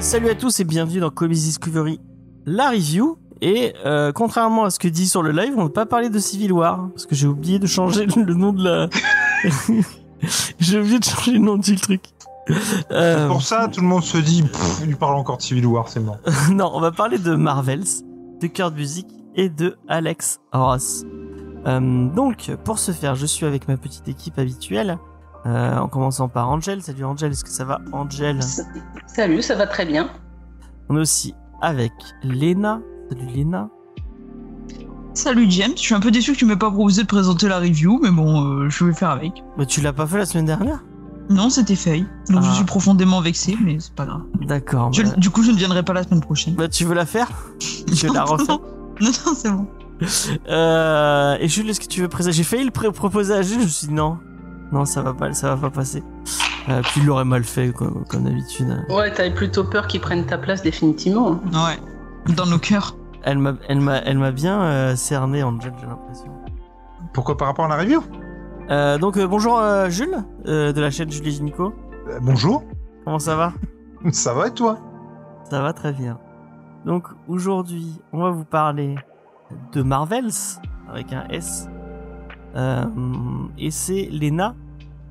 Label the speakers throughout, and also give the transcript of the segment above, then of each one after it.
Speaker 1: Salut à tous et bienvenue dans Comics Discovery, la review. Et euh, contrairement à ce que dit sur le live, on ne va pas parler de Civil War parce que j'ai oublié de changer le nom de la. j'ai oublié de changer le nom du truc. Euh,
Speaker 2: Pour ça, tout le monde se dit, pff, il parle encore de Civil War, c'est mort.
Speaker 1: non, on va parler de Marvels, de Kurt Busiek et de Alex Ross. Euh, donc, pour ce faire, je suis avec ma petite équipe habituelle. Euh, en commençant par Angel. Salut Angel, est-ce que ça va Angel
Speaker 3: Salut, ça va très bien.
Speaker 1: On est aussi avec Lena. Salut Lena.
Speaker 4: Salut James, je suis un peu déçu que tu m'aies pas proposé de présenter la review, mais bon, euh, je vais faire avec.
Speaker 1: Bah, tu l'as pas fait la semaine dernière?
Speaker 4: Non, c'était Faye, donc
Speaker 1: Ah.
Speaker 4: je suis profondément vexé, mais c'est pas grave.
Speaker 1: D'accord.
Speaker 4: Je-
Speaker 1: bah-
Speaker 4: du coup, je ne viendrai pas la semaine prochaine.
Speaker 1: Bah, tu veux la faire Je la refais.
Speaker 4: Non, non, c'est bon.
Speaker 1: Euh, et Jules, est-ce que tu veux présenter? J'ai failli le pré- proposer à Jules, je me suis dit non. Non, ça va pas, ça va pas passer. Euh, puis il l'aurait mal fait, comme, comme d'habitude.
Speaker 3: Ouais, t'avais plutôt peur qu'ils prennent ta place définitivement.
Speaker 4: Ouais, dans nos cœurs.
Speaker 1: Elle m'a, elle m'a, elle m'a bien euh, cerné, Angel, j'ai l'impression.
Speaker 2: Pourquoi par rapport à la review?
Speaker 1: Euh, donc euh, bonjour euh, Jules, euh, de la chaîne Gynéco.
Speaker 2: Euh, Bonjour,
Speaker 1: Comment ça va
Speaker 2: ça va et toi
Speaker 1: Ça va très bien. Donc aujourd'hui, on va vous parler de Marvels avec un S. Euh, et c'est Lena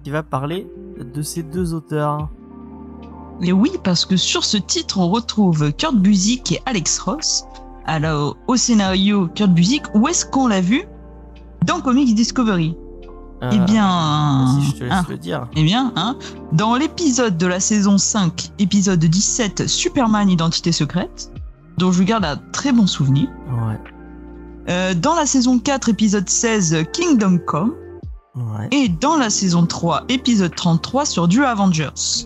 Speaker 1: qui va parler de ces deux auteurs.
Speaker 4: Et oui, parce que sur ce titre, on retrouve Kurt Busiek et Alex Ross. Alors, au scénario, Kurt Busiek, où est-ce qu'on l'a vu? Dans Comics Discovery.
Speaker 1: Euh,
Speaker 4: eh bien...
Speaker 1: Vas-y, je te laisse
Speaker 4: hein.
Speaker 1: le dire.
Speaker 4: Eh bien, hein, dans l'épisode de la saison 5, épisode 17, Superman Identité secrète, dont je garde un très bon souvenir.
Speaker 1: Ouais,
Speaker 4: Euh, dans la saison 4, épisode 16, Kingdom Come.
Speaker 1: ouais.
Speaker 4: Et dans la saison 3, épisode 33 sur du Avengers.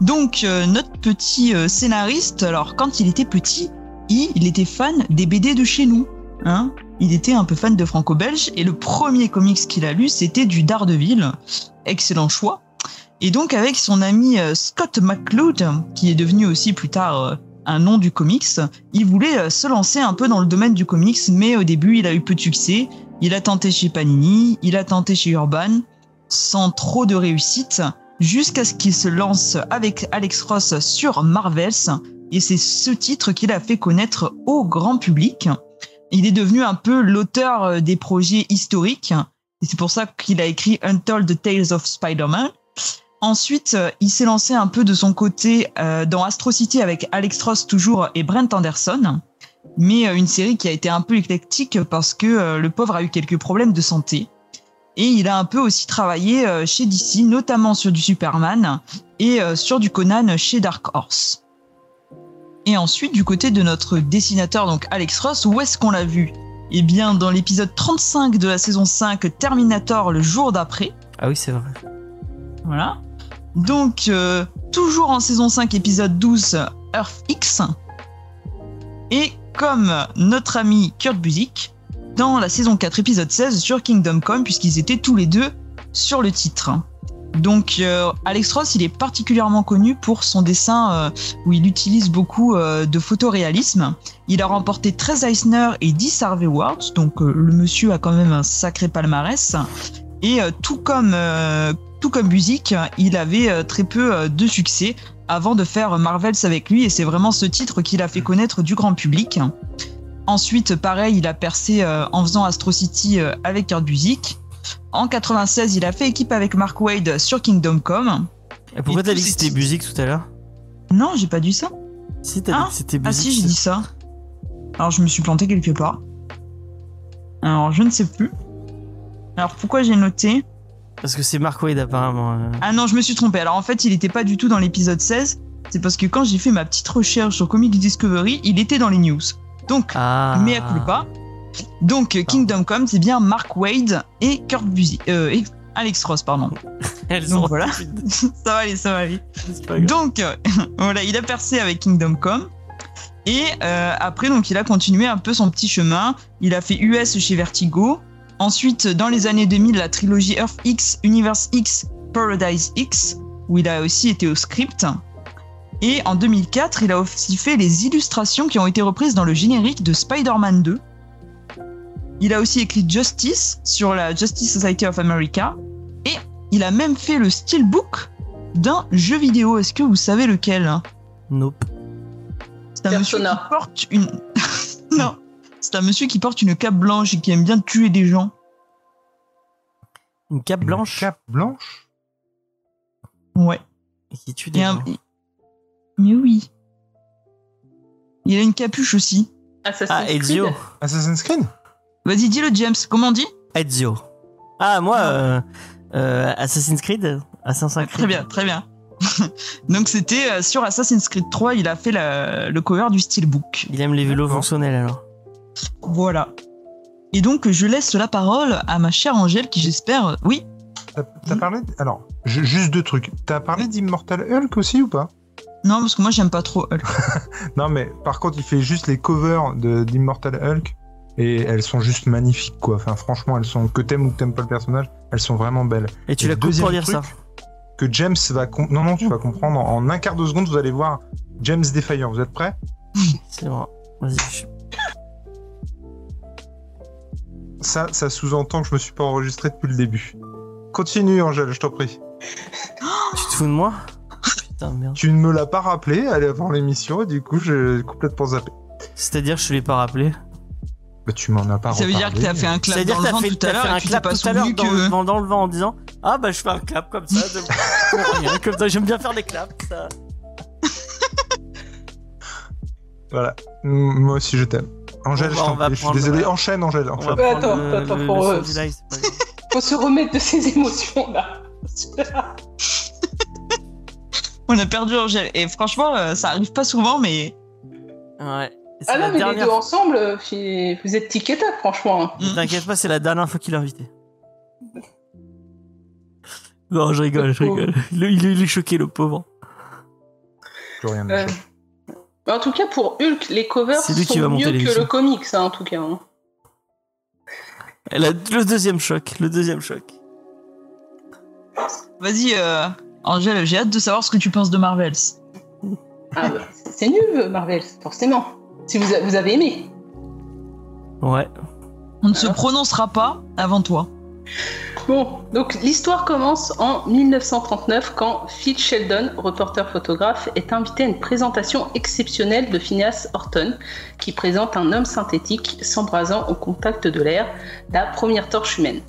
Speaker 4: Donc, euh, notre petit euh, scénariste, alors quand il était petit, il, il était fan des BD de chez nous. Hein il était un peu fan de franco-belge et le premier comics qu'il a lu, c'était du Daredevil. Excellent choix. Et donc, avec son ami euh, Scott McCloud, qui est devenu aussi plus tard euh, un nom du comics, il voulait euh, se lancer un peu dans le domaine du comics, mais au début, il a eu peu de succès. Il a tenté chez Panini, il a tenté chez Urban, sans trop de réussite, jusqu'à ce qu'il se lance avec Alex Ross sur Marvels, et c'est ce titre qu'il a fait connaître au grand public. Il est devenu un peu l'auteur euh, des projets historiques, c'est pour ça qu'il a écrit Untold Tales of Spider-Man. Ensuite, euh, il s'est lancé un peu de son côté euh, dans Astro City avec Alex Ross toujours et Brent Anderson mais une série qui a été un peu éclectique parce que le pauvre a eu quelques problèmes de santé. Et il a un peu aussi travaillé chez DC, notamment sur du Superman et sur du Conan chez Dark Horse. Et ensuite, du côté de notre dessinateur, donc Alex Ross, où est-ce qu'on l'a vu? Eh bien, dans l'épisode 35 de la saison 5, Terminator, le jour d'après.
Speaker 1: Ah oui, c'est vrai.
Speaker 4: Voilà. Donc, euh, toujours en saison 5, épisode 12, Earth X. Et comme notre ami Kurt Busiek, dans la saison 4, épisode 16, sur Kingdom Come, puisqu'ils étaient tous les deux sur le titre. Donc, euh, Alex Ross, il est particulièrement connu pour son dessin euh, où il utilise beaucoup euh, de photoréalisme. Il a remporté 13 Eisner et 10 Harvey Awards, donc euh, le monsieur a quand même un sacré palmarès. Et tout comme tout comme Busiek, il avait très peu de succès avant de faire Marvels avec lui, et c'est vraiment ce titre qui l'a fait connaître du grand public. Ensuite, pareil, il a percé en faisant Astro City avec Kurt Busiek. En 96, il a fait équipe avec Mark Wade sur Kingdom Come.
Speaker 1: Et pourquoi t'as dit que c'était Busiek tout à l'heure?
Speaker 4: Non, j'ai pas dit ça.
Speaker 1: Si, t'as dit que c'était
Speaker 4: Ah
Speaker 1: Busiek.
Speaker 4: si, j'ai dit ça. Alors je me suis planté quelque part. Alors je ne sais plus. Alors pourquoi j'ai noté?
Speaker 1: Parce que c'est Mark Wade apparemment. euh.
Speaker 4: Ah non, je me suis trompé. Alors en fait, il n'était pas du tout dans l'épisode 16. C'est parce que quand j'ai fait ma petite recherche sur Comics Discovery, il était dans les news. Donc,
Speaker 1: Ah.
Speaker 4: mea culpa. Donc, Kingdom Come, c'est bien Mark Wade et Kurt Busiek. Euh, et Alex Ross, pardon.
Speaker 1: Elles
Speaker 4: Donc voilà. ça va aller, ça va aller. Donc, euh, voilà, il a percé avec Kingdom Come. Et euh, après, donc, il a continué un peu son petit chemin. Il a fait US chez Vertigo. Ensuite, dans les années 2000, la trilogie Earth X, Universe X, Paradise X, où il a aussi été au script. Et en 2004, il a aussi fait les illustrations qui ont été reprises dans le générique de Spider-Man 2. Il a aussi écrit Justice sur la Justice Society of America. Et il a même fait le steelbook d'un jeu vidéo. Est-ce que vous savez lequel hein?
Speaker 1: Nope.
Speaker 4: C'est un monsieur qui porte une. non. C'est un monsieur qui porte une cape blanche et qui aime bien tuer des gens.
Speaker 1: Une cape blanche?
Speaker 2: Cape blanche?
Speaker 4: Ouais.
Speaker 1: et qui tue des
Speaker 4: Et un-
Speaker 1: gens.
Speaker 4: Mais oui. Il a une capuche aussi.
Speaker 3: Assassin's
Speaker 1: Ah,
Speaker 3: Creed.
Speaker 1: Ezio.
Speaker 2: Assassin's Creed?
Speaker 4: Vas-y, dis-le, James. Comment on dit?
Speaker 1: Ezio. Ah, moi, euh, euh, Assassin's Creed Assassin's Creed.
Speaker 4: Très bien, très bien. Donc c'était euh, sur Assassin's Creed 3, il a fait la- le cover du steelbook.
Speaker 1: Il aime les vélos fonctionnels alors.
Speaker 4: Voilà. Et donc je laisse la parole à ma chère Angèle qui j'espère... Oui,
Speaker 2: T'as t'as parlé de- Alors, ju- juste deux trucs. T'as parlé d'Immortal Hulk aussi ou pas?
Speaker 4: Non parce que moi j'aime pas trop Hulk.
Speaker 2: Non, mais par contre, il fait juste les covers de- d'Immortal Hulk et elles sont juste magnifiques, quoi. Enfin, franchement, elles sont que t'aimes ou que t'aimes pas le personnage, elles sont vraiment belles.
Speaker 1: Et tu
Speaker 2: Et
Speaker 1: la coupes pour dire ça.
Speaker 2: Que James va com- non non, tu vas comprendre en, un quart de seconde, vous allez voir James Defiant. Vous êtes prêts?
Speaker 1: C'est bon. Vas-y. je-
Speaker 2: Ça, ça sous-entend que je me suis pas enregistré depuis le début. Continue, Angèle, je t'en prie.
Speaker 1: Tu te fous de moi? Putain, merde.
Speaker 2: Tu ne me l'as pas rappelé avant l'émission et du coup, j'ai complètement zappé.
Speaker 1: C'est-à-dire, je te l'ai pas rappelé.
Speaker 2: Bah, tu m'en as pas
Speaker 4: Ça veut dire que t'as fait un clap dans
Speaker 1: que
Speaker 4: le vent
Speaker 1: fait,
Speaker 4: tout à
Speaker 1: t'as
Speaker 4: l'heure
Speaker 1: fait
Speaker 4: et
Speaker 1: un
Speaker 4: tu t'es
Speaker 1: clap
Speaker 4: pas
Speaker 1: tout à l'heure
Speaker 4: souvenu
Speaker 1: dans, le
Speaker 4: que...
Speaker 1: vent- dans le vent en disant Ah bah je fais un clap comme ça. De... comme ça, j'aime bien faire des claps. Ça.
Speaker 2: Voilà. Moi aussi, je t'aime. Angèle,
Speaker 1: Bon,
Speaker 2: je
Speaker 1: bah,
Speaker 2: je suis désolé. Enchaîne, Angèle. Enchaîne.
Speaker 3: attends,
Speaker 1: le,
Speaker 3: attends,
Speaker 1: le-
Speaker 3: pour, euh. Faut se remettre de ses émotions là.
Speaker 4: On a perdu Angèle. Et franchement, euh, ça arrive pas souvent, mais...
Speaker 1: Ouais.
Speaker 3: Ah
Speaker 1: la
Speaker 3: non, mais les deux ensemble, vous êtes tic et tac, franchement. hein.
Speaker 1: Ne T'inquiète pas, c'est la dernière fois qu'il est invité. Non, je rigole, je rigole. Il, il- il est choqué, le pauvre.
Speaker 2: Plus rien de
Speaker 3: Euh, en tout cas, pour Hulk, les covers sont mieux que le comics, hein, en tout cas. hein.
Speaker 1: Elle a le deuxième choc, le deuxième choc.
Speaker 4: Vas-y, euh, Angèle, j'ai hâte de savoir ce que tu penses de Marvels.
Speaker 3: Ah, bah, c'est- c'est nul, Marvel, forcément. Si vous, a- vous avez aimé.
Speaker 1: Ouais.
Speaker 4: On ne se prononcera pas avant toi.
Speaker 3: Bon, donc l'histoire commence en 1939 quand Phil Sheldon, reporter photographe, est invité à une présentation exceptionnelle de Phineas Horton, qui présente un homme synthétique s'embrasant au contact de l'air, la première torche humaine.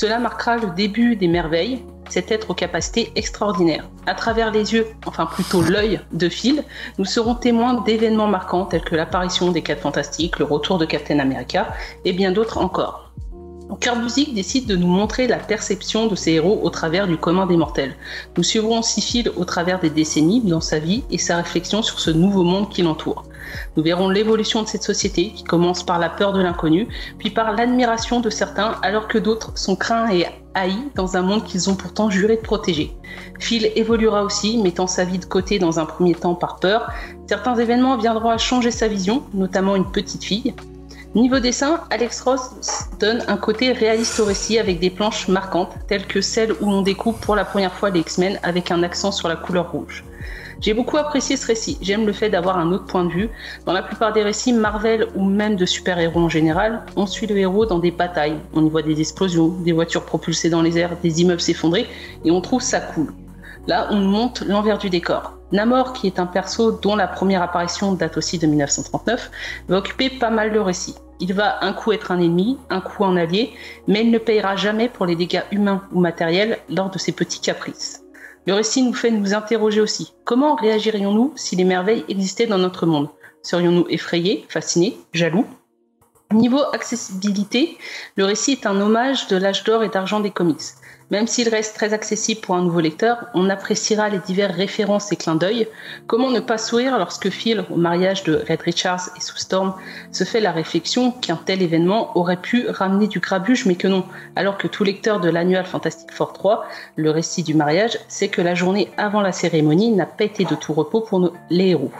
Speaker 3: Cela marquera le début des merveilles, cet être aux capacités extraordinaires. À travers les yeux, enfin plutôt l'œil de Phil, nous serons témoins d'événements marquants tels que l'apparition des 4 Fantastiques, le retour de Captain America et bien d'autres encore. Busiek décide de nous montrer la perception de ces héros au travers du commun des mortels. Nous suivrons Phil au travers des décennies dans sa vie et sa réflexion sur ce nouveau monde qui l'entoure. Nous verrons l'évolution de cette société qui commence par la peur de l'inconnu, puis par l'admiration de certains alors que d'autres sont craints et haïs dans un monde qu'ils ont pourtant juré de protéger. Phil évoluera aussi, mettant sa vie de côté dans un premier temps par peur. Certains événements viendront à changer sa vision, notamment une petite fille. Niveau dessin, Alex Ross donne un côté réaliste au récit avec des planches marquantes, telles que celle où l'on découpe pour la première fois les X-Men avec un accent sur la couleur rouge. J'ai beaucoup apprécié ce récit, j'aime le fait d'avoir un autre point de vue. Dans la plupart des récits Marvel ou même de super-héros en général, on suit le héros dans des batailles. On y voit des explosions, des voitures propulsées dans les airs, des immeubles s'effondrer, et on trouve ça cool. Là, on monte l'envers du décor. Namor, qui est un perso dont la première apparition date aussi de 1939, va occuper pas mal le récit. Il va un coup être un ennemi, un coup un allié, mais il ne payera jamais pour les dégâts humains ou matériels lors de ses petits caprices. Le récit nous fait nous interroger aussi. Comment réagirions-nous si les merveilles existaient dans notre monde? Serions-nous effrayés, fascinés, jaloux? Niveau accessibilité, le récit est un hommage de l'âge d'or et d'argent des comics. Même s'il reste très accessible pour un nouveau lecteur, on appréciera les diverses références et clins d'œil. Comment ne pas sourire lorsque Phil, au mariage de Red Richards et Sue Storm, se fait la réflexion qu'un tel événement aurait pu ramener du grabuge, mais que non. Alors que tout lecteur de l'annual Fantastic Four 3, le récit du mariage, sait que la journée avant la cérémonie n'a pas été de tout repos pour nos- les héros.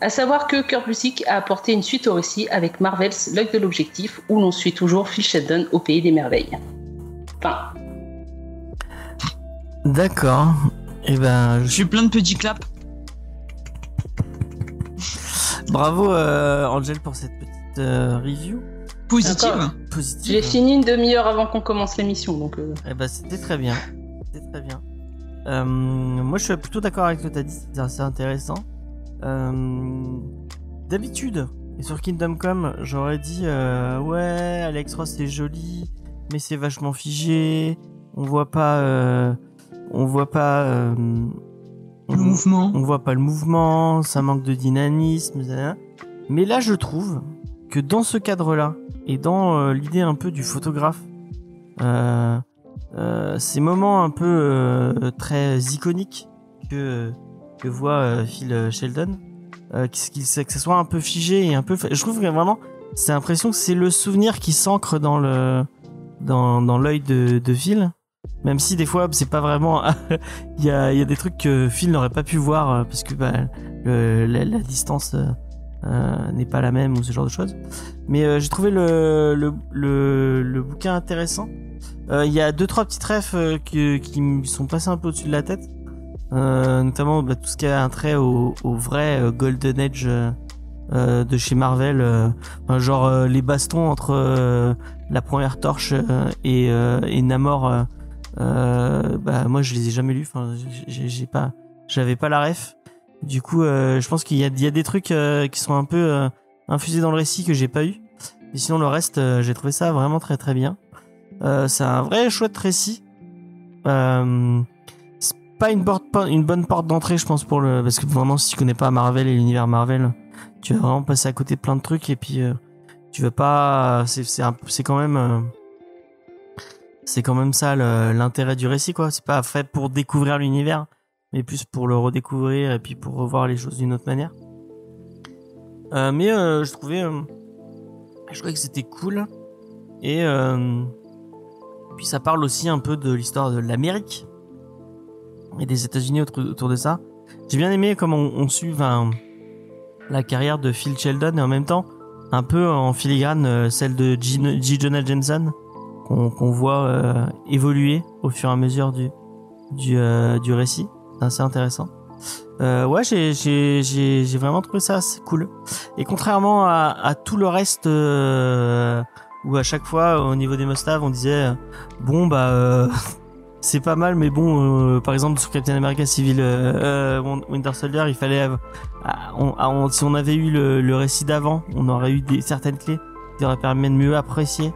Speaker 3: À savoir que Kurt Busiek a apporté une suite au récit avec Marvel's L'œil de l'objectif, où l'on suit toujours Phil Sheldon au pays des merveilles. Enfin,
Speaker 1: D'accord. Et ben, je-
Speaker 4: J'ai plein de petits claps.
Speaker 1: Bravo euh, Angel pour cette petite euh, review
Speaker 4: Positive.
Speaker 1: Positive.
Speaker 3: J'ai fini une demi-heure avant qu'on commence l'émission, donc euh,
Speaker 1: Eh ben, c'était très bien. C'était très bien. Euh, moi, je suis plutôt d'accord avec ce que t'as dit. C'est assez intéressant. Euh, D'habitude, et sur Kingdom Come, j'aurais dit euh, ouais, Alex Ross c'est joli, mais c'est vachement figé. On voit pas, euh, on voit pas. euh,
Speaker 4: Le mouvement.
Speaker 1: on voit pas le mouvement, ça manque de dynamisme, ça. mais là je trouve que dans ce cadre-là et dans euh, l'idée un peu du photographe, euh, euh, ces moments un peu euh, très iconiques que que voit Phil Sheldon, euh, que ce soit un peu figé et un peu, je trouve que vraiment c'est l'impression que c'est le souvenir qui s'ancre dans le dans dans l'œil de, de Phil. Même si des fois c'est pas vraiment il y a, il y a des trucs que Phil n'aurait pas pu voir euh, parce que bah, le- la, la distance euh, euh, n'est pas la même ou ce genre de choses. Mais euh, j'ai trouvé le, le, le, le bouquin intéressant. Euh, Il y a deux trois petites refs euh, que- qui me sont passés un peu au-dessus de la tête. Notamment bah, tout ce qui a un trait au, au vrai Golden Age de chez Marvel. genre les bastons entre la première torche et, et Namor. Euh, bah moi je les ai jamais lus. Enfin j'ai pas, j'avais pas la ref. Du coup euh, je pense qu'il y a, des trucs euh, qui sont un peu infusés dans le récit que j'ai pas eu. Et sinon le reste j'ai trouvé ça vraiment très très bien. C'est un vrai chouette récit. C'est pas une porte, une bonne porte d'entrée je pense pour le parce que vraiment si tu connais pas Marvel et l'univers Marvel, tu vas vraiment passer à côté de plein de trucs et puis tu veux pas c'est quand même c'est quand même ça l'intérêt du récit quoi c'est pas fait pour découvrir l'univers mais plus pour le redécouvrir et puis pour revoir les choses d'une autre manière Euh, mais euh, je trouvais euh, je trouvais que c'était cool et euh, puis ça parle aussi un peu de l'histoire de l'Amérique et des États-Unis autour, de ça j'ai bien aimé comment on, on suit la carrière de Phil Sheldon et en même temps un peu en filigrane celle de G. G. Jonah Jameson qu'on qu'on voit euh, évoluer au fur et à mesure du du, euh, du récit. C'est assez intéressant. Euh, ouais, j'ai vraiment trouvé ça assez cool. Et contrairement à, à tout le reste euh, où à chaque fois au niveau des must-have on disait euh, bon bah euh, c'est pas mal mais bon euh, par exemple sur Captain America Civil Winter Soldier il fallait ah, on, ah, on- si on avait eu le, le récit d'avant on aurait eu des certaines clés qui auraient permis de mieux apprécier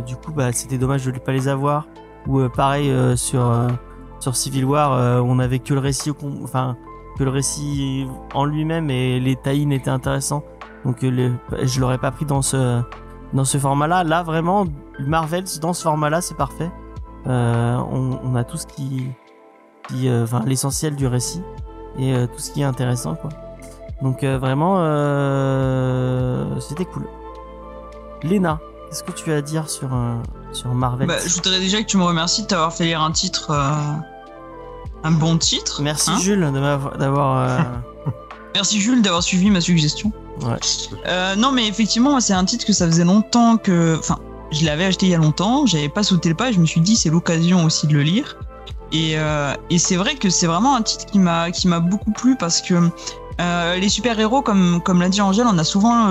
Speaker 1: du coup, bah, c'était dommage de ne pas les avoir. Ou euh, pareil euh, sur euh, sur Civil War, euh, on avait que le récit, enfin que le récit en lui-même et les tie étaient intéressants. Donc euh, le- je l'aurais pas pris dans ce dans ce format-là. Là, vraiment, Marvel dans ce format-là, c'est parfait. Euh, on, on a tout ce qui, qui euh, enfin l'essentiel du récit et euh, tout ce qui est intéressant, quoi. Donc euh, vraiment, euh, c'était cool. Léna, qu'est-ce que tu as à dire sur, euh, sur Marvel
Speaker 4: Bah, je voudrais déjà que tu me remercies de t'avoir fait lire un titre, euh, un bon titre.
Speaker 1: Merci
Speaker 4: hein.
Speaker 1: Jules de m'avoir- d'avoir. euh,
Speaker 4: Merci Jules d'avoir suivi ma suggestion.
Speaker 1: Ouais.
Speaker 4: Non, mais effectivement, c'est un titre que ça faisait longtemps que. Enfin, je l'avais acheté il y a longtemps, j'avais pas sauté le pas, et je me suis dit c'est l'occasion aussi de le lire. Et, et c'est vrai que c'est vraiment un titre qui m'a beaucoup plu parce que les super héros, comme comme l'a dit Angèle, on a souvent,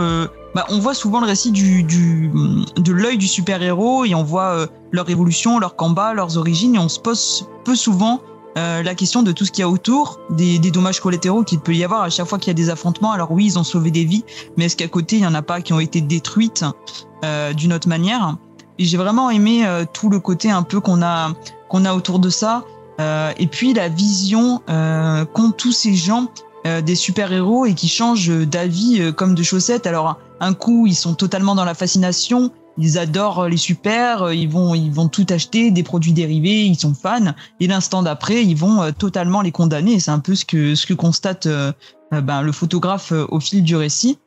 Speaker 4: bah, on voit souvent le récit du, du de l'œil du super héros et on voit euh, leur évolution, leur combat, leurs origines et on se pose peu souvent euh, la question de tout ce qu'il y a autour, des, des dommages collatéraux qu'il peut y avoir à chaque fois qu'il y a des affrontements. Alors oui, ils ont sauvé des vies, mais est-ce qu'à côté, il y en a pas qui ont été détruites euh, d'une autre manière? Et j'ai vraiment aimé euh, tout le côté un peu qu'on a qu'on a autour de ça, Euh, et puis la vision euh, qu'ont tous ces gens des super-héros et qui changent d'avis comme de chaussettes. Alors un coup, ils sont totalement dans la fascination, ils adorent les super, euh, ils vont ils vont tout acheter, des produits dérivés, ils sont fans. Et l'instant d'après ils vont euh, totalement les condamner. C'est un peu ce que ce que constate euh, euh, ben, le photographe euh, au fil du récit.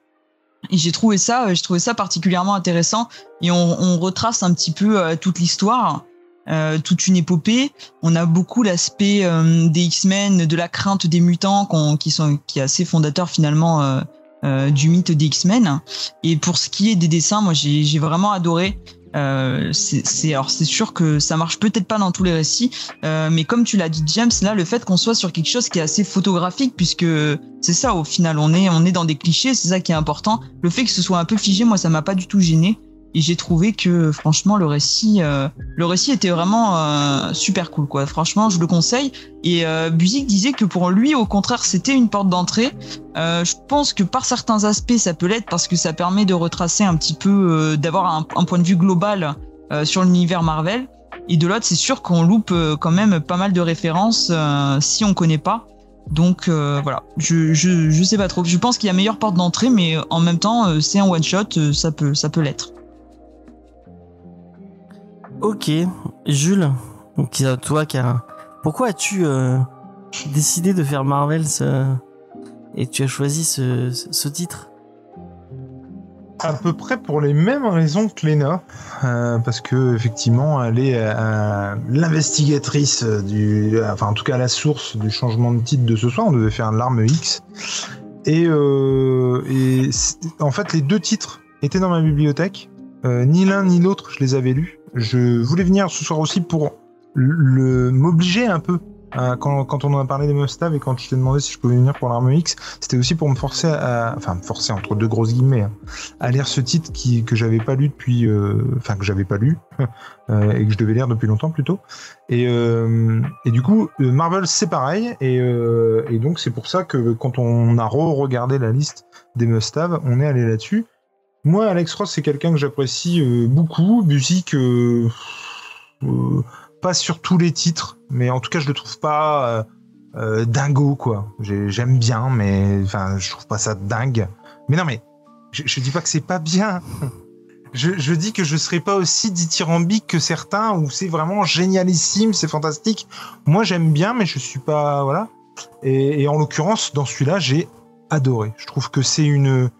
Speaker 4: Et j'ai trouvé ça euh, j'ai trouvé ça particulièrement intéressant. Et on, on retrace un petit peu euh, toute l'histoire euh, toute une épopée. On a beaucoup l'aspect euh, des X-Men de la crainte des mutants qui sont qui est assez fondateur finalement euh, euh, du mythe des X-Men. Et pour ce qui est des dessins, moi j'ai vraiment adoré. Euh, c'est- alors c'est sûr que ça marche peut-être pas dans tous les récits, euh, mais comme tu l'as dit James, là le fait qu'on soit sur quelque chose qui est assez photographique, puisque c'est ça au final, on est on est dans des clichés, c'est ça qui est important. Le fait que ce soit un peu figé, moi ça m'a pas du tout gêné. Et j'ai trouvé que franchement le récit, euh, le récit était vraiment euh, super cool quoi. Franchement, je le conseille. Et euh, Buzik disait que pour lui, au contraire, c'était une porte d'entrée. Euh, je pense que par certains aspects, ça peut l'être parce que ça permet de retracer un petit peu, euh, d'avoir un, point de vue global euh, sur l'univers Marvel. Et de l'autre, c'est sûr qu'on loupe quand même pas mal de références si on connaît pas. Donc euh, voilà, je, je je sais pas trop. Je pense qu'il y a meilleure porte d'entrée, mais en même temps, euh, c'est un one shot, euh, ça peut ça peut l'être.
Speaker 1: Ok, Jules, donc toi qui a... Pourquoi as-tu euh, décidé de faire Marvel et tu as choisi ce, titre?
Speaker 2: À peu près pour les mêmes raisons que Lena, euh, parce que effectivement, elle est euh, l'investigatrice du, enfin en tout cas la source du changement de titre de ce soir. On devait faire l'arme X, et, et en fait les deux titres étaient dans ma bibliothèque. Ni l'un ni l'autre, je les avais lus. Je voulais venir ce soir aussi pour le m'obliger un peu. à- quand, on en a parlé des Mustav et quand je t'ai demandé si je pouvais venir pour l'arme X, c'était aussi pour me forcer à, enfin me forcer entre deux grosses guillemets, hein, à lire ce titre qui, que j'avais pas lu depuis, euh, enfin que j'avais pas lu euh, et que je devais lire depuis longtemps plutôt. Et, euh, et du coup, euh, Marvel c'est pareil et, et donc c'est pour ça que quand on a re-regardé la liste des must-have, on est allé là-dessus. Moi, Alex Ross, c'est quelqu'un que j'apprécie euh, beaucoup. Musique, euh, euh, pas sur tous les titres, mais en tout cas, je le trouve pas dingo, quoi. J'ai- J'aime bien, mais enfin, je trouve pas ça dingue. Mais non, mais je, je dis pas que c'est pas bien. Je, dis que je serais pas aussi dithyrambique que certains où c'est vraiment génialissime, c'est fantastique. Moi, j'aime bien, mais je suis pas voilà. Et en l'occurrence, dans celui-là, j'ai adoré. Je trouve que c'est une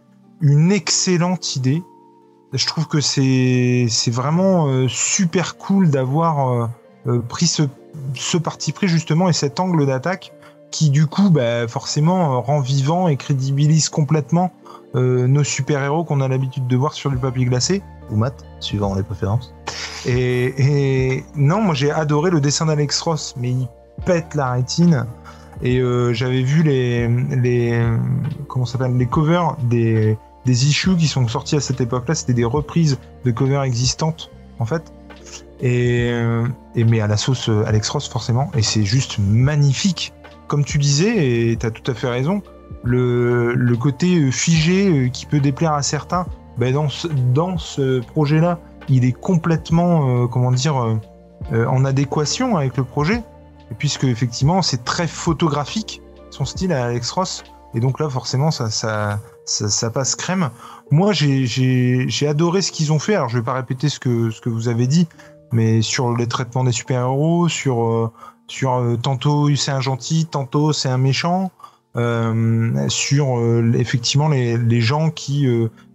Speaker 2: une excellente idée. Je trouve que c'est c'est vraiment euh, super cool d'avoir euh, euh, pris ce ce parti pris justement et cet angle d'attaque qui du coup bah, forcément rend vivant et crédibilise complètement nos super-héros qu'on a l'habitude de voir sur du papier glacé ou mat, suivant les préférences. Et, et non, moi j'ai adoré le dessin d'Alex Ross, mais il pète la rétine. Et euh, j'avais vu les les comment ça s'appelle les covers des des issues qui sont sortis à cette époque-là, c'était des reprises de covers existantes en fait. Et, euh, et mais à la sauce euh, Alex Ross forcément, et c'est juste magnifique. Comme tu disais, et t'as tout à fait raison, le, côté euh, figé qui peut déplaire à certains, ben dans ce, dans ce projet-là, il est complètement, comment dire, en adéquation avec le projet, et puisque effectivement c'est très photographique son style à Alex Ross, et donc là forcément ça, ça, ça, ça passe crème. Moi j'ai- adoré ce qu'ils ont fait, alors je vais pas répéter ce que, ce que vous avez dit, mais sur les traitements des super-héros, sur, euh, sur euh, tantôt c'est un gentil, tantôt c'est un méchant, euh, sur euh, effectivement les, les gens qui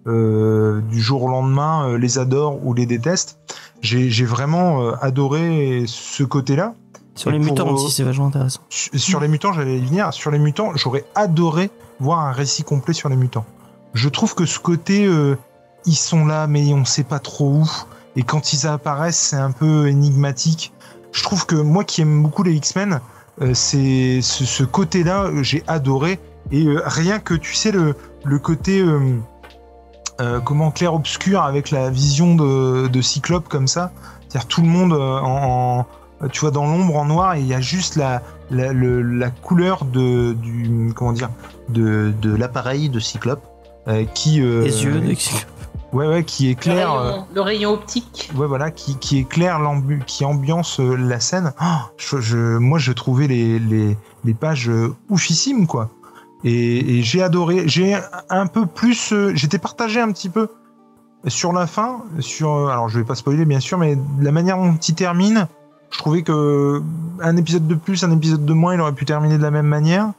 Speaker 2: euh, du jour au lendemain les adorent ou les détestent. J'ai vraiment adoré ce côté-là.
Speaker 1: Sur les
Speaker 2: pour,
Speaker 1: mutants aussi, c'est vachement intéressant.
Speaker 2: Sur les mutants, j'allais y venir. Sur les mutants, j'aurais adoré voir un récit complet sur les mutants. Je trouve que ce côté, euh, ils sont là, mais on sait pas trop où. Et quand ils apparaissent, c'est un peu énigmatique. Je trouve que moi qui aime beaucoup les X-Men, euh, c'est ce, ce côté-là, j'ai adoré. Et euh, rien que, tu sais, le, le côté, comment, clair-obscur avec la vision de, de Cyclope comme ça. C'est-à-dire tout le monde en, en- tu vois, dans l'ombre, en noir, et il y a juste la, la, le- la couleur de, du, comment dire, de, de l'appareil de Cyclope. euh, qui euh,
Speaker 1: Les yeux. de-
Speaker 2: ouais ouais qui
Speaker 3: Le
Speaker 2: éclaire euh,
Speaker 3: rayon, le rayon optique.
Speaker 2: ouais voilà qui, qui éclaire l'ambu qui ambiance euh, la scène Ah, je, je- moi je trouvais les, les, les pages euh, oufissimes quoi et, et j'ai adoré j'ai un peu plus euh, j'étais partagé un petit peu sur la fin sur euh, alors je vais pas spoiler bien sûr mais la manière dont il termine je trouvais que un épisode de plus un épisode de moins il aurait pu terminer de la même manière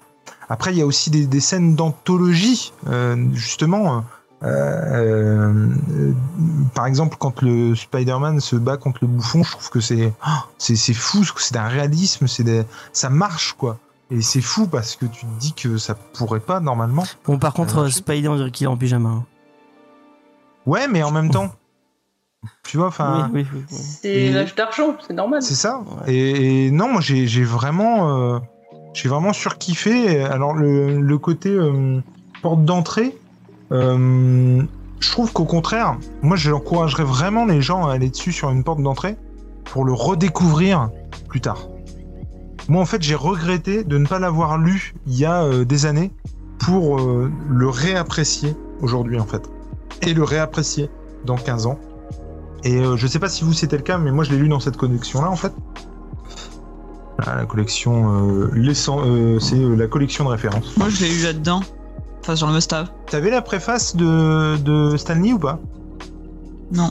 Speaker 2: après il y a aussi des, des scènes d'anthologie euh, justement euh, euh, par exemple, quand le Spider-Man se bat contre le bouffon, je trouve que c'est oh, c'est fou, c'est d'un réalisme, c'est des- ça marche quoi. Et c'est fou parce que tu te dis que ça pourrait pas normalement.
Speaker 1: Bon, par contre, dirait qu'il est en pyjama. hein.
Speaker 2: Ouais, mais en même temps, tu vois, enfin,
Speaker 1: oui, oui, oui, oui.
Speaker 3: C'est
Speaker 2: Et-
Speaker 3: l'âge d'argent, c'est normal.
Speaker 2: c'est ça.
Speaker 1: Ouais.
Speaker 2: Et, et non, moi j'ai j'ai vraiment, euh, j'ai vraiment surkiffé. Alors le, le côté euh, porte d'entrée, euh, je trouve qu'au contraire, moi j'encouragerais vraiment les gens à aller dessus sur une porte d'entrée pour le redécouvrir plus tard. Moi en fait j'ai regretté de ne pas l'avoir lu il y a euh, des années pour euh, le réapprécier aujourd'hui en fait. Et le réapprécier dans 15 ans. Et euh, je sais pas si vous c'était le cas, mais moi je l'ai lu dans cette collection là en fait. Ah, la collection, euh, euh, c'est la collection de référence.
Speaker 4: Moi, je l'ai eu là-dedans. Enfin, sur le must-have.
Speaker 2: T'avais la préface de, de Stanley ou pas?
Speaker 4: Non.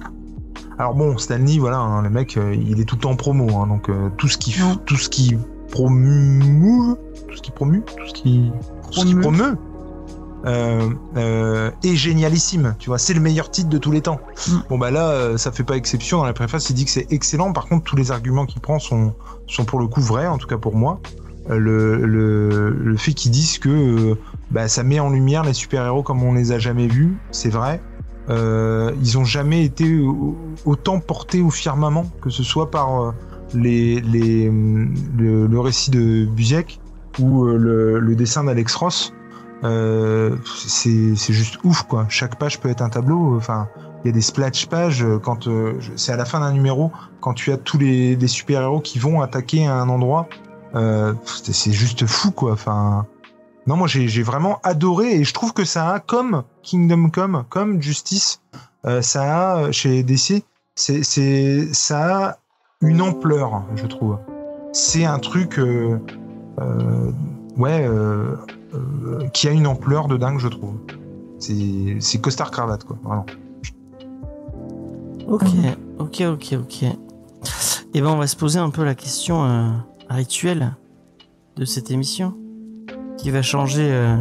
Speaker 2: Alors bon, Stanley, voilà, hein, le mec, il est tout le temps en promo, hein, donc tout ce qui, tout ce qui promue, tout ce qui promue, tout ce qui, tout ce qui
Speaker 4: Promeut.
Speaker 2: Euh, euh, est génialissime. Tu vois, c'est le meilleur titre de tous les temps.
Speaker 4: Mm.
Speaker 2: Bon bah là, euh, ça fait pas exception. Dans la préface, il dit que c'est excellent. Par contre, tous les arguments qu'il prend sont, sont pour le coup vrais, en tout cas pour moi. Le, le, le fait qu'ils disent que bah, ça met en lumière les super-héros comme on les a jamais vus, c'est vrai. Euh, ils ont jamais été au- autant portés au firmament, que ce soit par les, les, le, le récit de Busiek ou le, le dessin d'Alex Ross. Euh, c'est juste ouf quoi. Chaque page peut être un tableau. Enfin, il y a des splash pages euh, quand euh, c'est à la fin d'un numéro quand tu as tous les, super héros qui vont attaquer un endroit. C'est juste fou quoi. Enfin, non moi j'ai vraiment adoré et je trouve que ça a comme Kingdom Come, comme Justice, ça a chez DC, c'est ça a une ampleur je trouve. C'est un truc ouais euh, qui a une ampleur de dingue je trouve. C'est c'est costard cravate quoi vraiment.
Speaker 1: Ok, ok, ok, ok. Et ben, on va se poser un peu la question euh, rituelle de cette émission qui va changer. euh,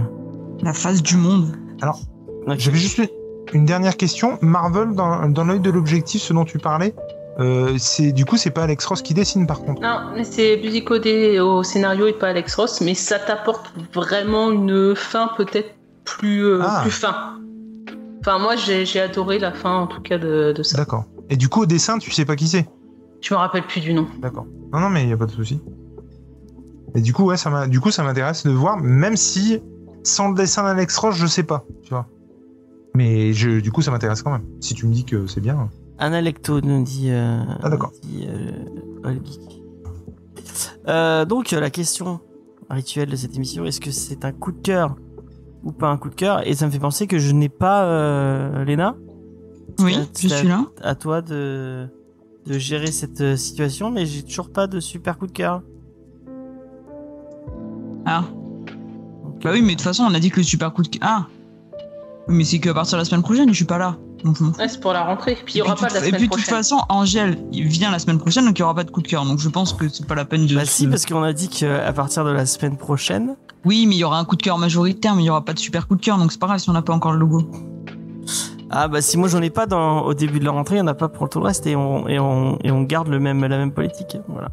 Speaker 4: La face du monde.
Speaker 1: ok.
Speaker 2: J'avais juste une, une dernière question. Marvel, dans, dans l'œil de l'objectif, ce dont tu parlais, euh, c'est du coup, c'est pas Alex Ross qui dessine par contre.
Speaker 3: Non, mais c'est Busicodé au scénario et pas Alex Ross, mais ça t'apporte vraiment une fin peut-être plus, euh,
Speaker 2: Ah.
Speaker 3: plus fin. Enfin, moi, j'ai adoré la fin, en tout cas, de, de ça.
Speaker 2: D'accord. Et du coup, au dessin, tu sais pas qui c'est?
Speaker 3: Je me rappelle plus du nom.
Speaker 2: D'accord. Non, non, mais il y a pas de souci. Et du coup, ouais, ça du coup, ça m'intéresse de voir, même si sans le dessin d'Alex Ross, je sais pas, tu vois. Mais je, du coup, ça m'intéresse quand même. Si tu me dis que c'est bien.
Speaker 1: Anna Lecto nous dit. euh,
Speaker 2: Ah, d'accord.
Speaker 1: dit, euh. Euh, donc, euh, la question rituelle de cette émission est-ce que c'est un coup de cœur ou pas un coup de cœur? Et ça me fait penser que je n'ai pas euh, Léna.
Speaker 4: Oui, je suis là.
Speaker 1: À toi de, de gérer cette situation, mais j'ai toujours pas de super coup de cœur.
Speaker 4: Ah. Bah oui, mais de toute façon, on a dit que le super coup de. Ah Oui, Mais c'est qu'à partir de la semaine prochaine, je suis pas là.
Speaker 3: Ouais, c'est pour la rentrée. Puis il y
Speaker 4: Et
Speaker 3: aura
Speaker 4: puis,
Speaker 3: pas de la
Speaker 4: et
Speaker 3: semaine
Speaker 4: puis, de toute
Speaker 3: prochaine.
Speaker 4: façon, Angèle, il vient la semaine prochaine, donc il y aura pas de coup de cœur. Donc je pense que c'est pas la peine de.
Speaker 1: Bah si, parce qu'on a dit qu'à partir de la semaine prochaine,
Speaker 4: Oui, mais il y aura un coup de cœur majoritaire, mais il y aura pas de super coup de cœur, donc c'est pas grave si on n'a pas encore le logo.
Speaker 1: ah bah si moi j'en ai pas dans, au début de la rentrée, il y en a pas pour tout le reste et on, et on, et on garde le même, la même politique. Voilà.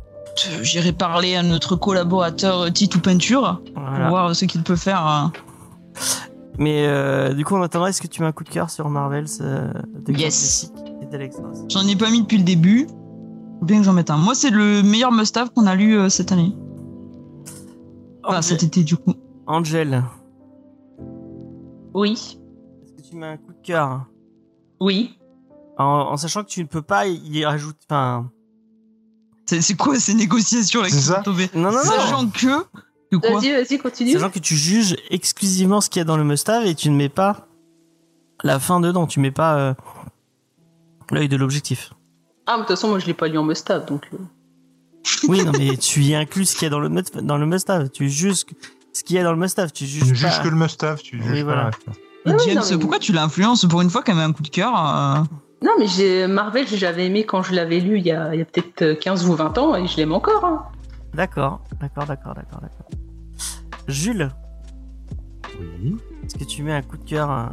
Speaker 4: Euh, J'irai parler à notre collaborateur euh, Titou Peinture
Speaker 1: Voilà.
Speaker 4: pour voir ce qu'il peut faire.
Speaker 1: Mais euh, du coup, en attendant, est-ce que tu mets un coup de cœur sur Marvel euh, de
Speaker 4: Yes. J'en ai pas mis depuis le début. Faut bien que j'en mette un. Moi, c'est le meilleur must-have qu'on a lu euh, cette année. Enfin,
Speaker 1: Angel-
Speaker 4: cet été, du coup.
Speaker 1: Angel,
Speaker 3: Oui.
Speaker 1: est-ce que tu mets un coup de cœur?
Speaker 3: Oui.
Speaker 1: en, en sachant que tu ne peux pas y rajouter. Enfin,
Speaker 4: C'est quoi ces négociations là qui sont tombées
Speaker 1: non, non, non.
Speaker 4: Sachant que.
Speaker 3: Vas-y, vas-y, continue.
Speaker 1: Sachant que tu juges exclusivement ce qu'il y a dans le must-have et tu ne mets pas la fin dedans. Tu mets pas euh, l'œil de l'objectif.
Speaker 3: Ah, mais de toute façon, moi, je l'ai pas lu en must-have, donc. euh,
Speaker 1: Oui, non, mais tu y inclus ce qu'il y a dans le, must- dans le must-have. Tu juges ce qu'il y a dans le must-have. Tu
Speaker 2: Tu
Speaker 1: juges pas.
Speaker 2: juges que le must-have, tu juges
Speaker 1: voilà.
Speaker 3: Ah oui,
Speaker 4: James,
Speaker 3: non, mais-
Speaker 4: pourquoi tu l'influences pour une fois qu'elle met un coup de cœur euh,
Speaker 3: Non, mais j'ai Marvel, j'avais aimé quand je l'avais lu il y a, peut-être euh, 15 ou 20 ans, et je l'aime encore. hein.
Speaker 1: D'accord, d'accord, d'accord, d'accord, d'accord. Jules,
Speaker 2: Oui,
Speaker 1: est-ce que tu mets un coup de cœur euh,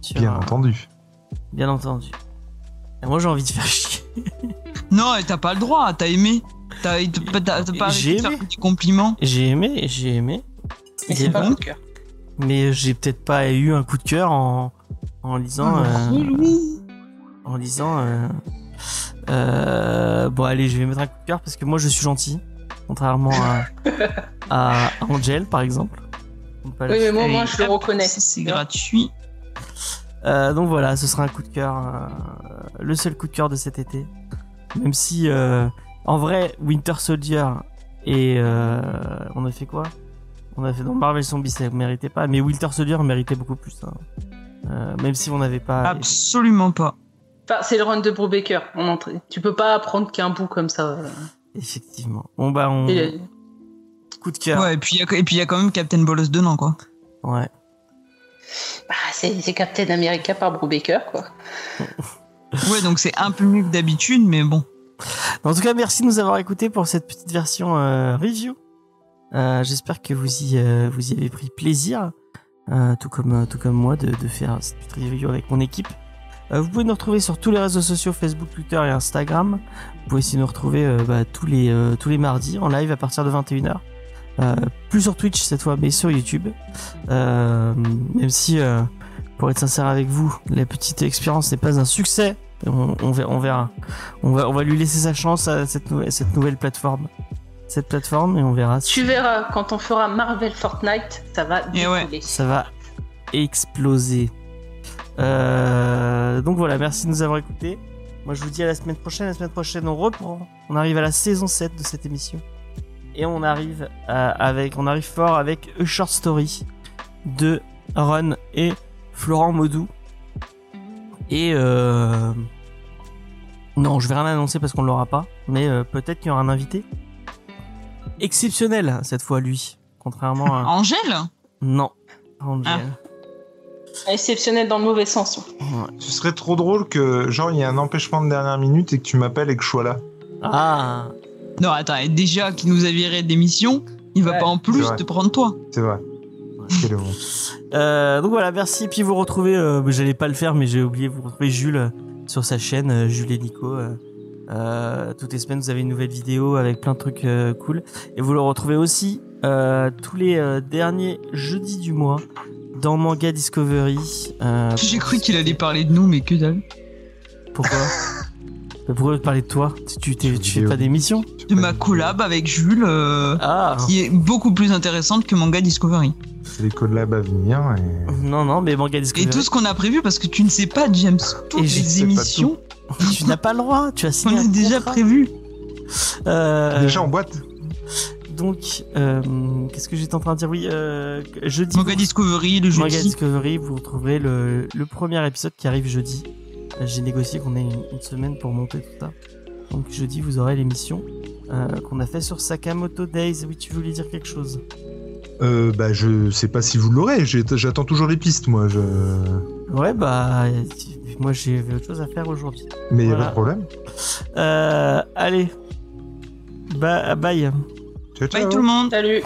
Speaker 1: sur
Speaker 2: bien
Speaker 1: un-
Speaker 2: entendu.
Speaker 1: Bien entendu. Et moi, j'ai envie de faire chier.
Speaker 4: Non, et t'as pas le droit, t'as aimé. T'as pas
Speaker 1: J'ai aimé.
Speaker 4: des compliments
Speaker 1: J'ai aimé, j'ai aimé.
Speaker 3: Mais c'est pas un coup de cœur.
Speaker 1: Mais j'ai peut-être pas eu un coup de cœur en, en lisant. euh,
Speaker 4: Relou.
Speaker 1: en lisant. euh, euh, bon, allez, je vais mettre un coup de cœur parce que moi je suis gentil. Contrairement à, à Angel, par exemple. On
Speaker 3: Oui, mais moi, moi je le reconnais.
Speaker 4: C'est gratuit.
Speaker 1: Euh, donc voilà, ce sera un coup de cœur. euh, le seul coup de cœur de cet été. Même si, euh, en vrai, Winter Soldier et. euh, on a fait quoi? On a fait dans Marvel Zombie, ça méritait pas. Mais Winter Soldier méritait beaucoup plus. hein. Euh, même si on n'avait pas.
Speaker 4: Absolument pas.
Speaker 3: Enfin, c'est le run de Brubaker en entrée. Tu peux pas prendre qu'un bout comme ça.
Speaker 1: Effectivement. Bon bah on.
Speaker 3: Et-
Speaker 1: Coup de cœur.
Speaker 4: Ouais, et puis il y a- et puis il y a quand même Captain Bolos dedans, quoi.
Speaker 1: Ouais.
Speaker 3: bah, c'est Captain America par Brubaker, quoi.
Speaker 4: Ouais, donc c'est un peu mieux que d'habitude, mais bon.
Speaker 1: En tout cas, merci de nous avoir écoutés pour cette petite version euh, review. Euh, J'espère que vous y euh, vous y avez pris plaisir, euh, tout comme tout comme moi, de, de faire cette petite review avec mon équipe. Euh, vous pouvez nous retrouver sur tous les réseaux sociaux Facebook, Twitter et Instagram. Vous pouvez aussi nous retrouver euh, bah, tous les euh, tous les mardis en live à partir de 21h. Euh, plus sur Twitch cette fois, mais sur YouTube. Euh, même si, euh, pour être sincère avec vous, la petite expérience n'est pas un succès. On, on verra, on verra. On va, on va lui laisser sa chance à cette, nou- cette nouvelle plateforme. Cette plateforme et on verra si
Speaker 3: Tu verras, quand on fera Marvel Fortnite, ça va
Speaker 4: ouais.
Speaker 1: ça va exploser. Euh, donc voilà, merci de nous avoir écoutés. Moi je vous dis à la semaine prochaine. La semaine prochaine on reprend. On arrive à la saison 7 de cette émission. Et on arrive à- avec, on arrive fort avec A Short Story de Ron et Florent Maudou. Et euh, non, je vais rien annoncer parce qu'on l'aura pas. Mais euh, peut-être qu'il y aura un invité exceptionnel cette fois lui, contrairement à
Speaker 4: Angèle?
Speaker 1: Non. Angel.
Speaker 4: Ah.
Speaker 3: Exceptionnel dans le mauvais sens.
Speaker 1: Ouais.
Speaker 2: Ce serait trop drôle que, genre, il y a un empêchement de dernière minute et que tu m'appelles et que je sois là.
Speaker 1: Ah.
Speaker 4: Non, attends, et déjà qu'il nous a viré d'émission, il va
Speaker 3: Ouais.
Speaker 4: pas en plus te prendre toi.
Speaker 2: C'est vrai. Quel bon.
Speaker 1: Euh, donc voilà, merci. Puis vous retrouvez, euh, j'allais pas le faire, mais j'ai oublié, vous retrouvez Jules euh, sur sa chaîne, euh, Jules et Nico. euh, euh, toutes les semaines, vous avez une nouvelle vidéo avec plein de trucs euh, cool. Et vous le retrouvez aussi euh, tous les euh, derniers jeudis du mois dans Manga Discovery. Euh,
Speaker 4: J'ai cru qu'il allait parler de nous, mais que dalle.
Speaker 1: Pourquoi Mais Pourquoi parler de toi Tu, tu, t'es- tu fais pas d'émission
Speaker 4: De ma collab avec Jules, euh,
Speaker 1: Ah
Speaker 4: qui est beaucoup plus intéressante que Manga Discovery.
Speaker 2: C'est les collabs à venir et...
Speaker 1: Non, non, mais Manga
Speaker 4: Et
Speaker 1: Discovery.
Speaker 4: tout ce qu'on a prévu, parce que tu ne sais pas, James, toutes
Speaker 1: Et je
Speaker 4: les émissions,
Speaker 1: tu n'as pas le droit, tu as
Speaker 4: on
Speaker 1: signé
Speaker 4: a
Speaker 1: un
Speaker 4: déjà
Speaker 1: contrat.
Speaker 4: prévu.
Speaker 1: Euh,
Speaker 2: Déjà en boîte
Speaker 1: Donc, euh, qu'est-ce que j'étais en train de dire Oui, euh, jeudi.
Speaker 4: Manga
Speaker 1: vous-
Speaker 4: Discovery, le
Speaker 1: Manga
Speaker 4: jeudi.
Speaker 1: Discovery, vous retrouverez le, le premier épisode qui arrive jeudi. Euh, J'ai négocié qu'on ait une, une semaine pour monter tout ça. Donc jeudi, vous aurez l'émission euh, qu'on a fait sur Sakamoto Days. Oui, tu voulais dire quelque chose
Speaker 2: euh, Bah, je sais pas si vous l'aurez. J'attends toujours les pistes, moi. Je...
Speaker 1: Ouais, bah, moi j'ai autre chose à faire aujourd'hui.
Speaker 2: Mais y a
Speaker 1: Voilà.
Speaker 2: pas de problème.
Speaker 1: Euh, allez, bah, bye.
Speaker 2: Ciao, ciao.
Speaker 4: Bye tout le monde.
Speaker 3: Salut